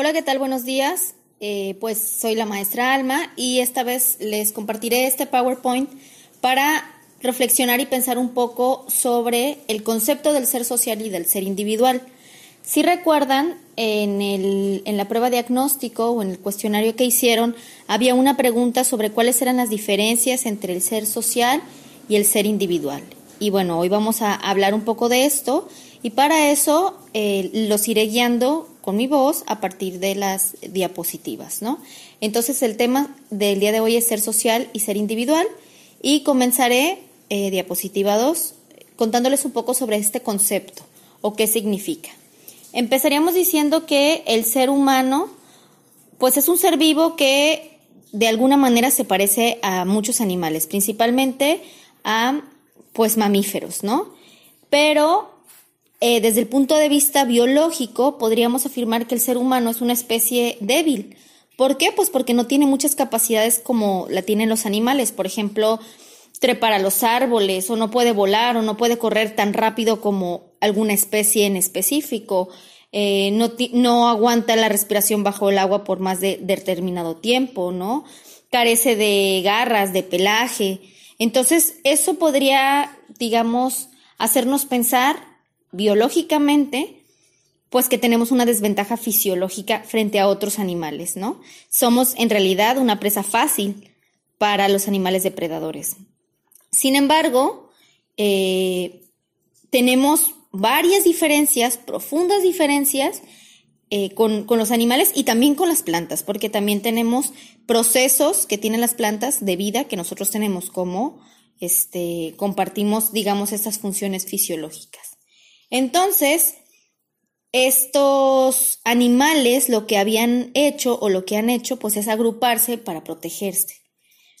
Hola, ¿qué tal? Buenos días. Eh, pues soy la maestra Alma y esta vez les compartiré este PowerPoint para reflexionar y pensar un poco sobre el concepto del ser social y del ser individual. Si recuerdan, en, el, en la prueba diagnóstico o en el cuestionario que hicieron, había una pregunta sobre cuáles eran las diferencias entre el ser social y el ser individual. Y bueno, hoy vamos a hablar un poco de esto y para eso eh, los iré guiando con mi voz a partir de las diapositivas, ¿no? Entonces el tema del día de hoy es ser social y ser individual y comenzaré eh, diapositiva 2 contándoles un poco sobre este concepto o qué significa. Empezaríamos diciendo que el ser humano pues es un ser vivo que de alguna manera se parece a muchos animales, principalmente a pues mamíferos, ¿no? Pero eh, desde el punto de vista biológico podríamos afirmar que el ser humano es una especie débil. ¿Por qué? Pues porque no tiene muchas capacidades como la tienen los animales. Por ejemplo, trepar a los árboles o no puede volar o no puede correr tan rápido como alguna especie en específico. Eh, no, no, aguanta la respiración bajo el agua por más de determinado tiempo, ¿no? Carece de garras, de pelaje. Entonces, eso podría, digamos, hacernos pensar biológicamente, pues que tenemos una desventaja fisiológica frente a otros animales, ¿no? Somos en realidad una presa fácil para los animales depredadores. Sin embargo, eh, tenemos varias diferencias, profundas diferencias, eh, con, con, los animales y también con las plantas, porque también tenemos procesos que tienen las plantas de vida que nosotros tenemos, como este, compartimos, digamos, estas funciones fisiológicas. Entonces, estos animales lo que habían hecho o lo que han hecho, pues es agruparse para protegerse.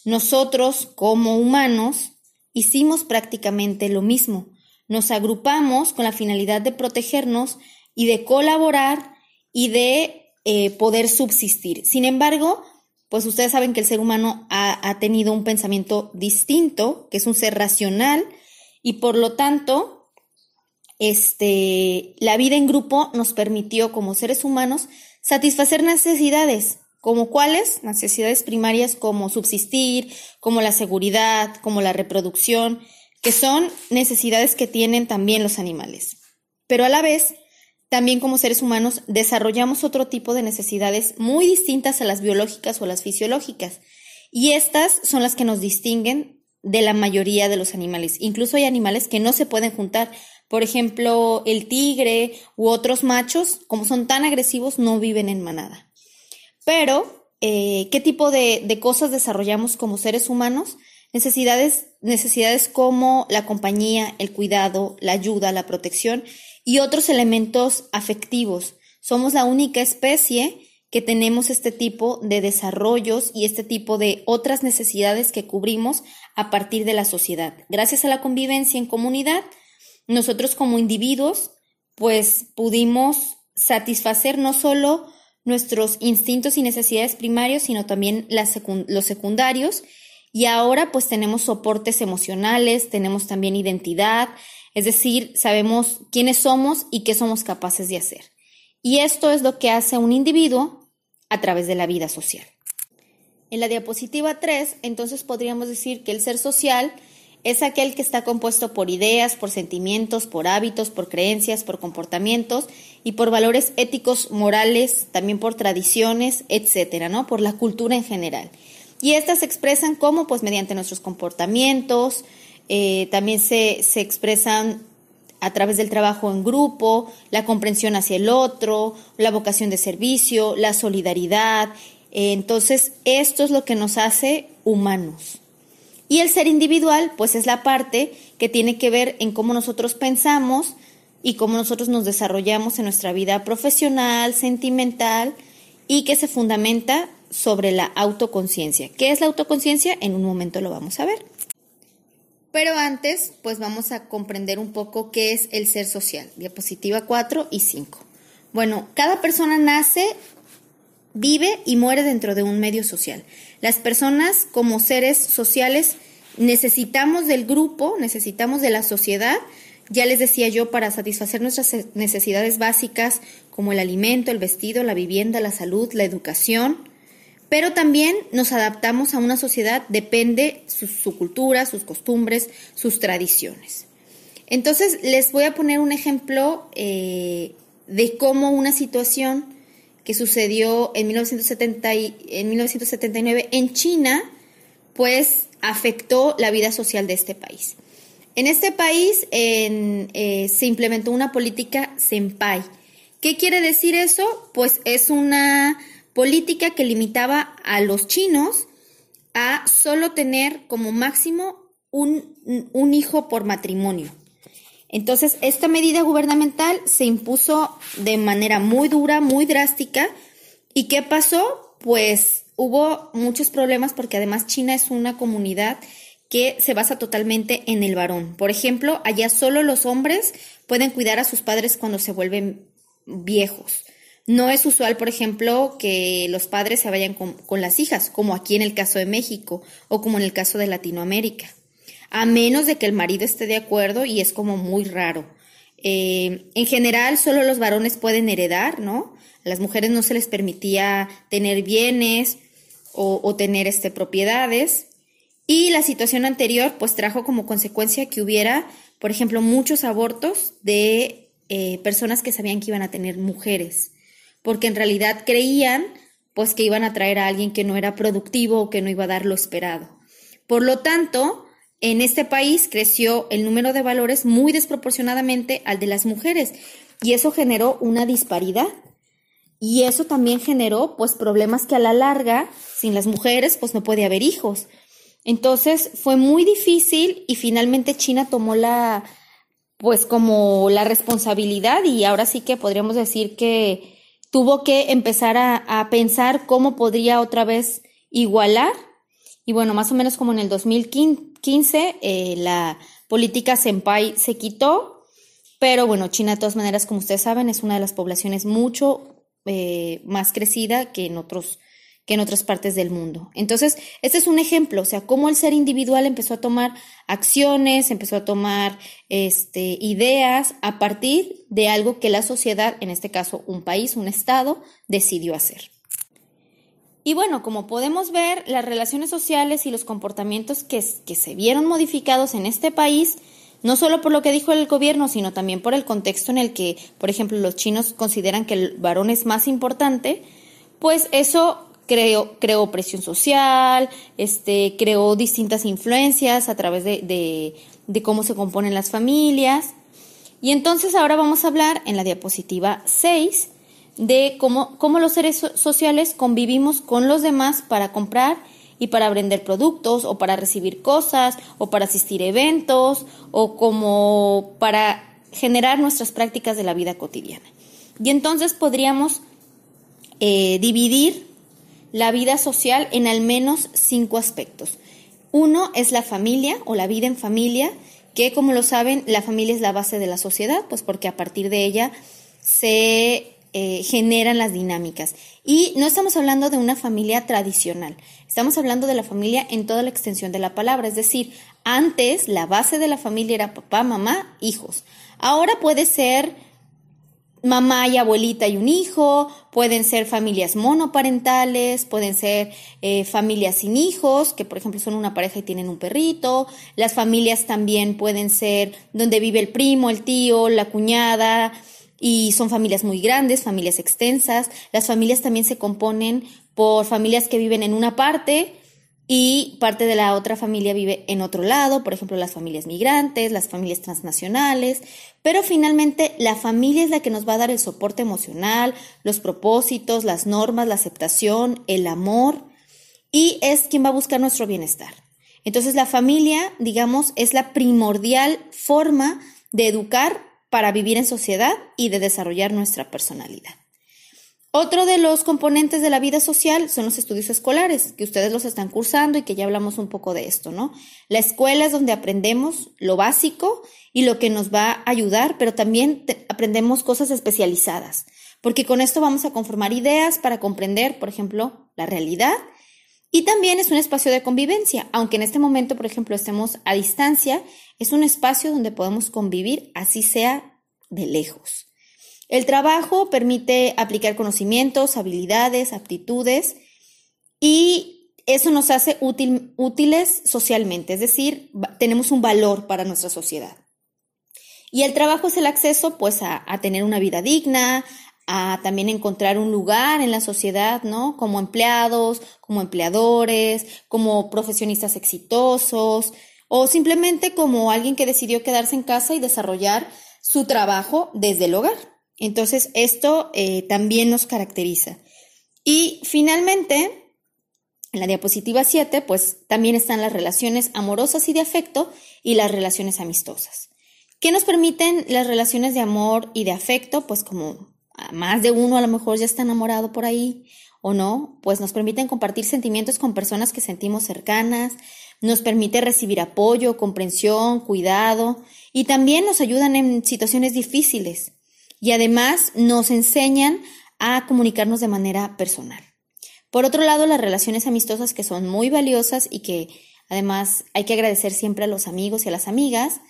Nosotros, como humanos, hicimos prácticamente lo mismo. Nos agrupamos con la finalidad de protegernos y de colaborar y de eh, poder subsistir. Sin embargo, pues ustedes saben que el ser humano ha, ha tenido un pensamiento distinto, que es un ser racional, y por lo tanto, este, la vida en grupo nos permitió como seres humanos satisfacer necesidades, como cuáles, necesidades primarias como subsistir, como la seguridad, como la reproducción, que son necesidades que tienen también los animales. Pero a la vez, también como seres humanos desarrollamos otro tipo de necesidades muy distintas a las biológicas o las fisiológicas. Y estas son las que nos distinguen de la mayoría de los animales. Incluso hay animales que no se pueden juntar. Por ejemplo, el tigre u otros machos, como son tan agresivos, no viven en manada. Pero, eh, ¿qué tipo de, de cosas desarrollamos como seres humanos? Necesidades, necesidades como la compañía, el cuidado, la ayuda, la protección y otros elementos afectivos. Somos la única especie que tenemos este tipo de desarrollos y este tipo de otras necesidades que cubrimos a partir de la sociedad. Gracias a la convivencia en comunidad, nosotros como individuos, pues pudimos satisfacer no solo nuestros instintos y necesidades primarios, sino también los secundarios. Y ahora pues tenemos soportes emocionales, tenemos también identidad, es decir, sabemos quiénes somos y qué somos capaces de hacer. Y esto es lo que hace un individuo a través de la vida social. En la diapositiva 3, entonces podríamos decir que el ser social es aquel que está compuesto por ideas, por sentimientos, por hábitos, por creencias, por comportamientos y por valores éticos, morales, también por tradiciones, etcétera, ¿no? Por la cultura en general. Y estas se expresan como, pues, mediante nuestros comportamientos, eh, también se, se expresan a través del trabajo en grupo, la comprensión hacia el otro, la vocación de servicio, la solidaridad. Entonces, esto es lo que nos hace humanos. Y el ser individual, pues es la parte que tiene que ver en cómo nosotros pensamos y cómo nosotros nos desarrollamos en nuestra vida profesional, sentimental y que se fundamenta sobre la autoconciencia. ¿Qué es la autoconciencia? En un momento lo vamos a ver. Pero antes, pues vamos a comprender un poco qué es el ser social. Diapositiva 4 y 5. Bueno, cada persona nace, vive y muere dentro de un medio social. Las personas como seres sociales necesitamos del grupo, necesitamos de la sociedad, ya les decía yo, para satisfacer nuestras necesidades básicas como el alimento, el vestido, la vivienda, la salud, la educación, pero también nos adaptamos a una sociedad, depende su, cultura, sus costumbres, sus tradiciones. Entonces, les voy a poner un ejemplo eh, de cómo una situación que sucedió en, 1970 en 1979 en China, pues afectó la vida social de este país. En este país eh, se implementó una política senpai. ¿Qué quiere decir eso? Pues es una política que limitaba a los chinos a solo tener como máximo un, hijo por matrimonio. Entonces, esta medida gubernamental se impuso de manera muy dura, muy drástica. ¿Y qué pasó? Pues hubo muchos problemas porque además China es una comunidad que se basa totalmente en el varón. Por ejemplo, allá solo los hombres pueden cuidar a sus padres cuando se vuelven viejos. No es usual, por ejemplo, que los padres se vayan con, las hijas, como aquí en el caso de México o como en el caso de Latinoamérica, a menos de que el marido esté de acuerdo y es como muy raro. Eh, en general, solo los varones pueden heredar, ¿no? A las mujeres no se les permitía tener bienes o, tener este, propiedades. Y la situación anterior, pues trajo como consecuencia que hubiera, por ejemplo, muchos abortos de eh, personas que sabían que iban a tener mujeres porque en realidad creían pues que iban a traer a alguien que no era productivo o que no iba a dar lo esperado. Por lo tanto, en este país creció el número de valores muy desproporcionadamente al de las mujeres y eso generó una disparidad. Y eso también generó pues problemas que a la larga, sin las mujeres, pues no puede haber hijos. Entonces fue muy difícil y finalmente China tomó la pues como la responsabilidad y ahora sí que podríamos decir que tuvo que empezar a, pensar cómo podría otra vez igualar. Y bueno, más o menos como en el 2015, eh, la política Senpai se quitó, pero bueno, China de todas maneras, como ustedes saben, es una de las poblaciones mucho eh, más crecida que en otros que en otras partes del mundo. Entonces, este es un ejemplo, o sea, cómo el ser individual empezó a tomar acciones, empezó a tomar este, ideas a partir de algo que la sociedad, en este caso un país, un Estado, decidió hacer. Y bueno, como podemos ver, las relaciones sociales y los comportamientos que, se vieron modificados en este país, no solo por lo que dijo el gobierno, sino también por el contexto en el que, por ejemplo, los chinos consideran que el varón es más importante, pues eso creó, presión social, este, creó distintas influencias a través de, cómo se componen las familias. Y entonces ahora vamos a hablar en la diapositiva 6 de cómo, cómo los seres sociales convivimos con los demás para comprar y para vender productos o para recibir cosas o para asistir a eventos o como para generar nuestras prácticas de la vida cotidiana. Y entonces podríamos eh, dividir la vida social en al menos cinco aspectos. Uno es la familia o la vida en familia, que como lo saben, la familia es la base de la sociedad, pues porque a partir de ella se eh, generan las dinámicas. Y no estamos hablando de una familia tradicional, estamos hablando de la familia en toda la extensión de la palabra, es decir, antes la base de la familia era papá, mamá, hijos. Ahora puede ser mamá y abuelita y un hijo, pueden ser familias monoparentales, pueden ser eh, familias sin hijos, que por ejemplo son una pareja y tienen un perrito, las familias también pueden ser donde vive el primo, el tío, la cuñada, y son familias muy grandes, familias extensas, las familias también se componen por familias que viven en una parte, y parte de la otra familia vive en otro lado, por ejemplo, las familias migrantes, las familias transnacionales, pero finalmente la familia es la que nos va a dar el soporte emocional, los propósitos, las normas, la aceptación, el amor y es quien va a buscar nuestro bienestar. Entonces la familia, digamos, es la primordial forma de educar para vivir en sociedad y de desarrollar nuestra personalidad. Otro de los componentes de la vida social son los estudios escolares, que ustedes los están cursando y que ya hablamos un poco de esto, ¿no? La escuela es donde aprendemos lo básico y lo que nos va a ayudar, pero también aprendemos cosas especializadas, porque con esto vamos a conformar ideas para comprender, por ejemplo, la realidad. Y también es un espacio de convivencia, aunque en este momento, por ejemplo, estemos a distancia, es un espacio donde podemos convivir, así sea de lejos. El trabajo permite aplicar conocimientos, habilidades, aptitudes y eso nos hace útiles socialmente, es decir, tenemos un valor para nuestra sociedad. Y el trabajo es el acceso pues a, a tener una vida digna, a también encontrar un lugar en la sociedad, ¿no? Como empleados, como empleadores, como profesionistas exitosos o simplemente como alguien que decidió quedarse en casa y desarrollar su trabajo desde el hogar. Entonces, esto eh, también nos caracteriza. Y finalmente, en la diapositiva 7, pues también están las relaciones amorosas y de afecto y las relaciones amistosas. ¿Qué nos permiten las relaciones de amor y de afecto? Pues como más de uno a lo mejor ya está enamorado por ahí o no, pues nos permiten compartir sentimientos con personas que sentimos cercanas, nos permite recibir apoyo, comprensión, cuidado y también nos ayudan en situaciones difíciles y además nos enseñan a comunicarnos de manera personal. Por otro lado, las relaciones amistosas que son muy valiosas y que además hay que agradecer siempre a los amigos y a las amigas,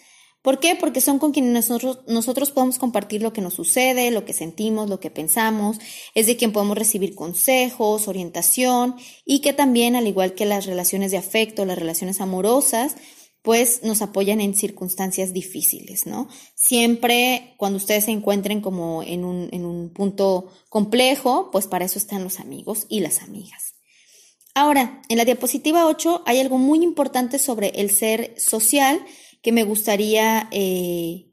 ¿Por qué? Porque son con quienes nosotros, podemos compartir lo que nos sucede, lo que sentimos, lo que pensamos, es de quien podemos recibir consejos, orientación y que también, al igual que las relaciones de afecto, las relaciones amorosas, pues nos apoyan en circunstancias difíciles, ¿no? Siempre cuando ustedes se encuentren como en un, en un punto complejo, pues para eso están los amigos y las amigas. Ahora, en la diapositiva 8 hay algo muy importante sobre el ser social, que me gustaría, eh,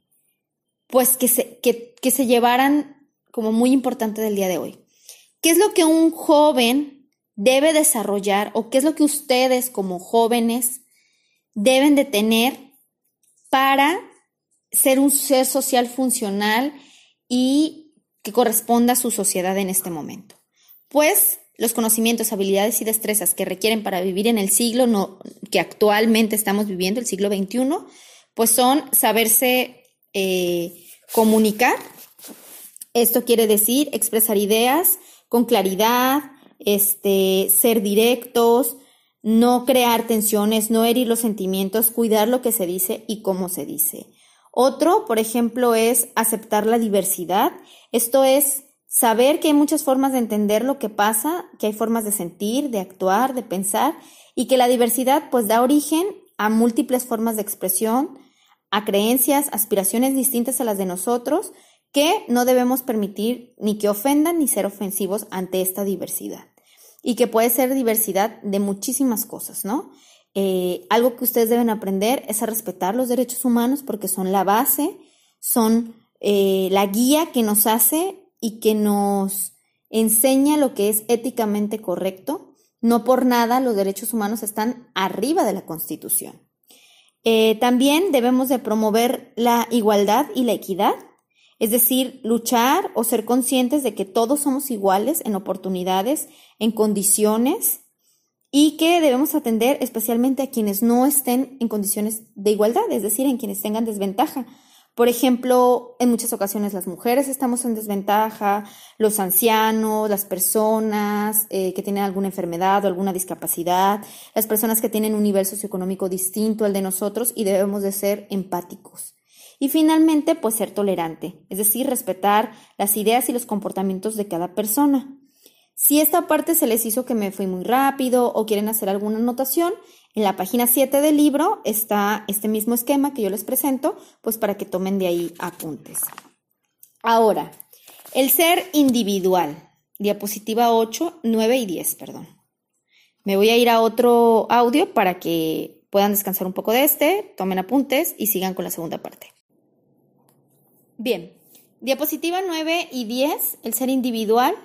pues, que se, que, se llevaran como muy importante del día de hoy. ¿Qué es lo que un joven debe desarrollar o qué es lo que ustedes como jóvenes deben de tener para ser un ser social funcional y que corresponda a su sociedad en este momento? Pues los conocimientos, habilidades y destrezas que requieren para vivir en el siglo que actualmente estamos viviendo, el siglo XXI, pues son saberse eh, comunicar. Esto quiere decir expresar ideas con claridad, este, ser directos, no crear tensiones, no herir los sentimientos, cuidar lo que se dice y cómo se dice. Otro, por ejemplo, es aceptar la diversidad. Esto es Saber que hay muchas formas de entender lo que pasa, que hay formas de sentir, de actuar, de pensar y que la diversidad pues da origen a múltiples formas de expresión, a creencias, aspiraciones distintas a las de nosotros que no debemos permitir ni que ofendan ni ser ofensivos ante esta diversidad. Y que puede ser diversidad de muchísimas cosas, ¿no? Eh, algo que ustedes deben aprender es a respetar los derechos humanos porque son la base, son eh, la guía que nos hace y que nos enseña lo que es éticamente correcto. No por nada los derechos humanos están arriba de la Constitución. Eh, también debemos de promover la igualdad y la equidad, es decir, luchar o ser conscientes de que todos somos iguales en oportunidades, en condiciones y que debemos atender especialmente a quienes no estén en condiciones de igualdad, es decir, en quienes tengan desventaja. Por ejemplo, en muchas ocasiones las mujeres estamos en desventaja, los ancianos, las personas eh, que tienen alguna enfermedad o alguna discapacidad, las personas que tienen un nivel socioeconómico distinto al de nosotros y debemos de ser empáticos. Y finalmente, pues ser tolerante, es decir, respetar las ideas y los comportamientos de cada persona. Si esta parte se les hizo que me fui muy rápido o quieren hacer alguna anotación, en la página 7 del libro está este mismo esquema que yo les presento, pues para que tomen de ahí apuntes. Ahora, el ser individual, diapositiva 8, 9 y 10, perdón. Me voy a ir a otro audio para que puedan descansar un poco de este, tomen apuntes y sigan con la segunda parte. Bien, diapositiva 9 y 10, el ser individual.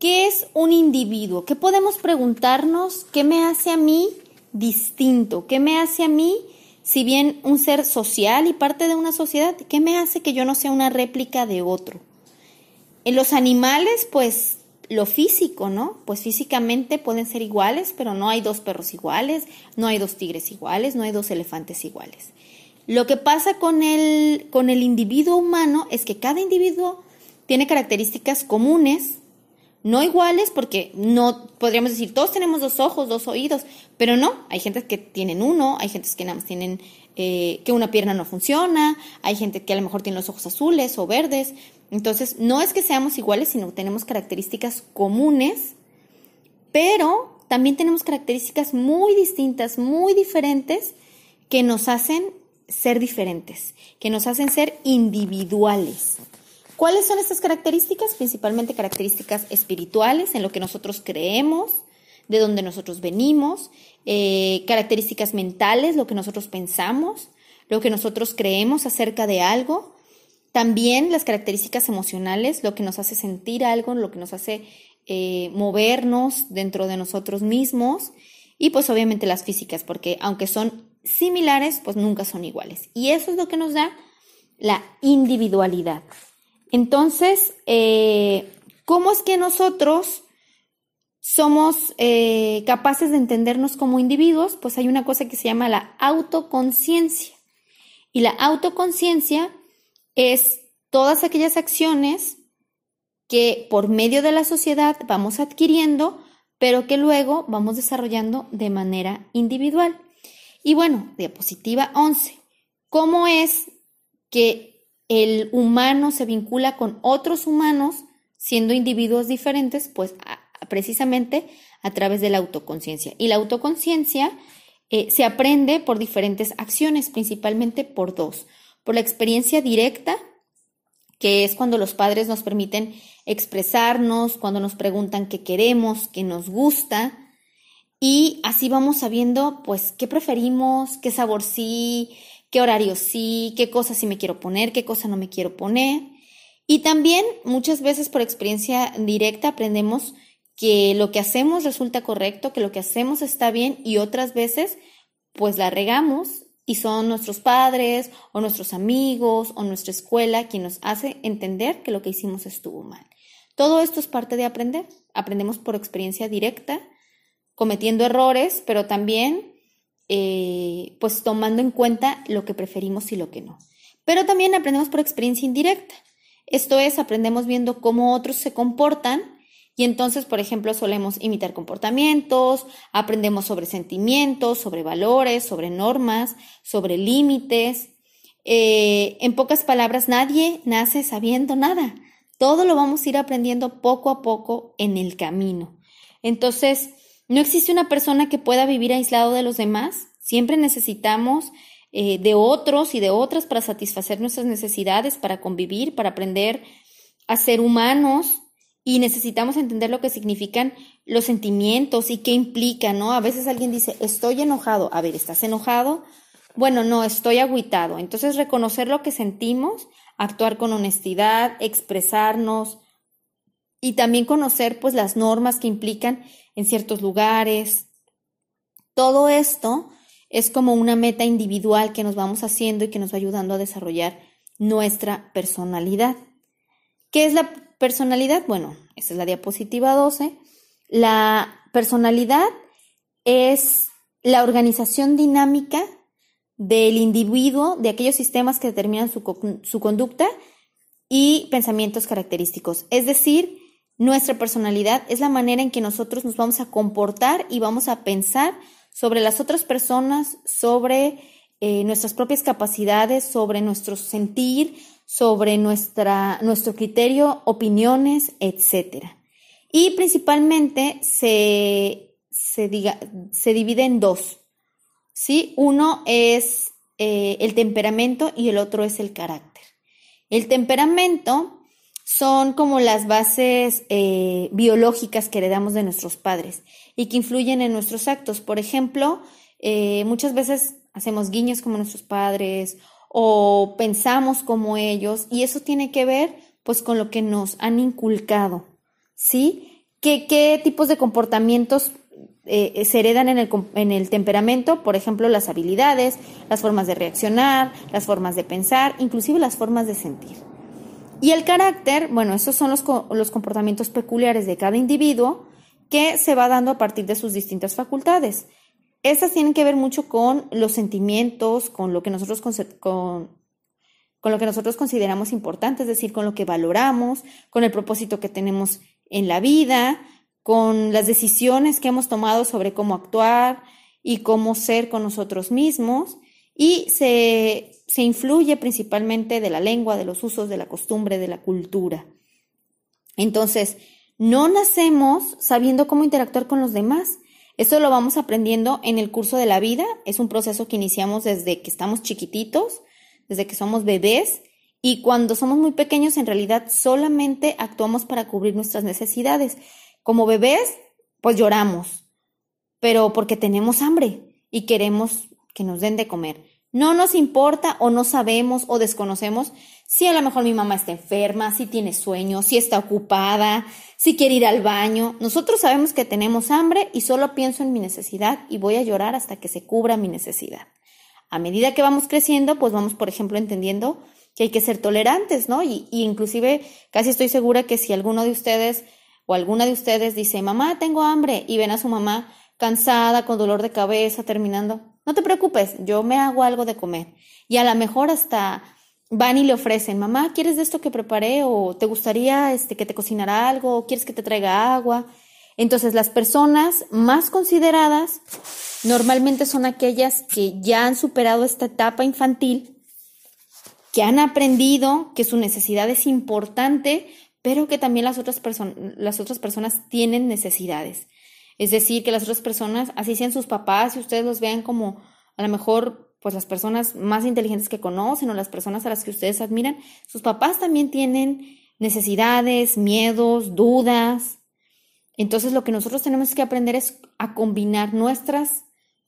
¿Qué es un individuo? ¿Qué podemos preguntarnos? ¿Qué me hace a mí distinto? ¿Qué me hace a mí, si bien un ser social y parte de una sociedad, qué me hace que yo no sea una réplica de otro? En los animales, pues lo físico, ¿no? Pues físicamente pueden ser iguales, pero no hay dos perros iguales, no hay dos tigres iguales, no hay dos elefantes iguales. Lo que pasa con el, con el individuo humano es que cada individuo tiene características comunes, no iguales porque no podríamos decir todos tenemos dos ojos, dos oídos, pero no, hay gente que tienen uno, hay gente que nada más tienen eh, que una pierna no funciona, hay gente que a lo mejor tiene los ojos azules o verdes, Entonces, no es que seamos iguales, sino que tenemos características comunes, pero también tenemos características muy distintas, muy diferentes, que nos hacen ser diferentes, que nos hacen ser individuales. ¿Cuáles son estas características? Principalmente características espirituales, en lo que nosotros creemos, de donde nosotros venimos, eh, características mentales, lo que nosotros pensamos, lo que nosotros creemos acerca de algo, también las características emocionales, lo que nos hace sentir algo, lo que nos hace eh, movernos dentro de nosotros mismos y pues obviamente las físicas, porque aunque son similares, pues nunca son iguales. Y eso es lo que nos da la individualidad. Entonces, eh, ¿cómo es que nosotros somos eh, capaces de entendernos como individuos? Pues hay una cosa que se llama la autoconciencia. Y la autoconciencia es todas aquellas acciones que por medio de la sociedad vamos adquiriendo, pero que luego vamos desarrollando de manera individual. Y bueno, diapositiva 11. ¿Cómo es que el humano se vincula con otros humanos siendo individuos diferentes? Pues precisamente a través de la autoconciencia. Y la autoconciencia eh, se aprende por diferentes acciones, principalmente por dos. Por la experiencia directa, que es cuando los padres nos permiten expresarnos, cuando nos preguntan qué queremos, qué nos gusta, y así vamos sabiendo, pues, qué preferimos, qué sabor sí, qué horario sí, qué cosas sí me quiero poner, qué cosa no me quiero poner. Y también muchas veces por experiencia directa aprendemos que lo que hacemos resulta correcto, que lo que hacemos está bien y otras veces pues la regamos y son nuestros padres o nuestros amigos o nuestra escuela quien nos hace entender que lo que hicimos estuvo mal. Todo esto es parte de aprender. Aprendemos por experiencia directa, cometiendo errores, pero también eh, pues tomando en cuenta lo que preferimos y lo que no. Pero también aprendemos por experiencia indirecta. Esto es, aprendemos viendo cómo otros se comportan y entonces, por ejemplo, solemos imitar comportamientos, aprendemos sobre sentimientos, sobre valores, sobre normas, sobre límites. Eh, en pocas palabras, nadie nace sabiendo nada. Todo lo vamos a ir aprendiendo poco a poco en el camino. Entonces, no existe una persona que pueda vivir aislado de los demás. Siempre necesitamos eh, de otros y de otras para satisfacer nuestras necesidades, para convivir, para aprender a ser humanos y necesitamos entender lo que significan los sentimientos y qué implican, ¿no? A veces alguien dice, estoy enojado. A ver, ¿estás enojado? Bueno, no, estoy agüitado. Entonces, reconocer lo que sentimos actuar con honestidad, expresarnos y también conocer pues las normas que implican en ciertos lugares. Todo esto es como una meta individual que nos vamos haciendo y que nos va ayudando a desarrollar nuestra personalidad. ¿Qué es la personalidad? Bueno, esta es la diapositiva 12. La personalidad es la organización dinámica del individuo, de aquellos sistemas que determinan su, su conducta y pensamientos característicos. Es decir, nuestra personalidad es la manera en que nosotros nos vamos a comportar y vamos a pensar sobre las otras personas, sobre eh, nuestras propias capacidades, sobre nuestro sentir, sobre nuestra, nuestro criterio, opiniones, etc. Y principalmente se, se, diga, se divide en dos. ¿sí? Uno es eh, el temperamento y el otro es el carácter. El temperamento son como las bases eh, biológicas que heredamos de nuestros padres y que influyen en nuestros actos. Por ejemplo, eh, muchas veces hacemos guiños como nuestros padres o pensamos como ellos y eso tiene que ver pues con lo que nos han inculcado, ¿sí? ¿Qué, tipos de comportamientos eh, se heredan en el, en el temperamento, por ejemplo, las habilidades, las formas de reaccionar, las formas de pensar, inclusive las formas de sentir. Y el carácter, bueno, esos son los, los comportamientos peculiares de cada individuo que se va dando a partir de sus distintas facultades. Estas tienen que ver mucho con los sentimientos, con lo que nosotros, con, con lo que nosotros consideramos importante, es decir, con lo que valoramos, con el propósito que tenemos en la vida, con las decisiones que hemos tomado sobre cómo actuar y cómo ser con nosotros mismos. Y se, se influye principalmente de la lengua, de los usos, de la costumbre, de la cultura. Entonces, no nacemos sabiendo cómo interactuar con los demás. Eso lo vamos aprendiendo en el curso de la vida. Es un proceso que iniciamos desde que estamos chiquititos, desde que somos bebés. Y cuando somos muy pequeños, en realidad solamente actuamos para cubrir nuestras necesidades. Como bebés, pues lloramos, pero porque tenemos hambre y queremos que nos den de comer. No nos importa o no sabemos o desconocemos si a lo mejor mi mamá está enferma, si tiene sueño, si está ocupada, si quiere ir al baño. Nosotros sabemos que tenemos hambre y solo pienso en mi necesidad y voy a llorar hasta que se cubra mi necesidad. A medida que vamos creciendo, pues vamos, por ejemplo, entendiendo que hay que ser tolerantes, ¿no? Y, y inclusive casi estoy segura que si alguno de ustedes o alguna de ustedes dice, mamá, tengo hambre, y ven a su mamá cansada, con dolor de cabeza, terminando, no te preocupes, yo me hago algo de comer. Y a lo mejor hasta van y le ofrecen, mamá, ¿quieres de esto que preparé? ¿O te gustaría este, que te cocinara algo? ¿O quieres que te traiga agua? Entonces, las personas más consideradas normalmente son aquellas que ya han superado esta etapa infantil, que han aprendido que su necesidad es importante, pero que también las otras, las otras personas tienen necesidades. Es decir, que las otras personas, así sean sus papás, y ustedes los vean como a lo mejor pues las personas más inteligentes que conocen o las personas a las que ustedes admiran, sus papás también tienen necesidades, miedos, dudas. Entonces lo que nosotros tenemos que aprender es a combinar nuestras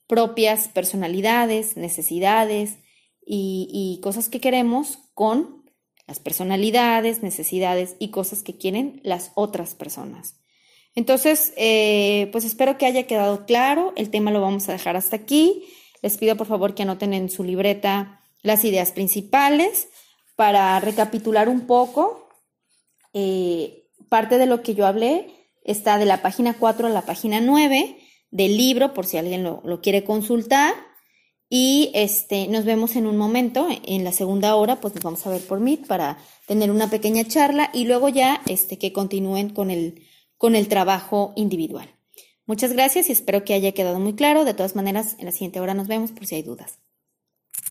propias personalidades, necesidades y, y cosas que queremos con las personalidades, necesidades y cosas que quieren las otras personas. Entonces, eh, pues espero que haya quedado claro. El tema lo vamos a dejar hasta aquí. Les pido por favor que anoten en su libreta las ideas principales para recapitular un poco. Eh, parte de lo que yo hablé está de la página 4 a la página 9 del libro, por si alguien lo, lo quiere consultar. Y este, nos vemos en un momento, en la segunda hora, pues nos vamos a ver por Meet para tener una pequeña charla y luego ya este, que continúen con el, con el trabajo individual. Muchas gracias y espero que haya quedado muy claro. De todas maneras, en la siguiente hora nos vemos por si hay dudas.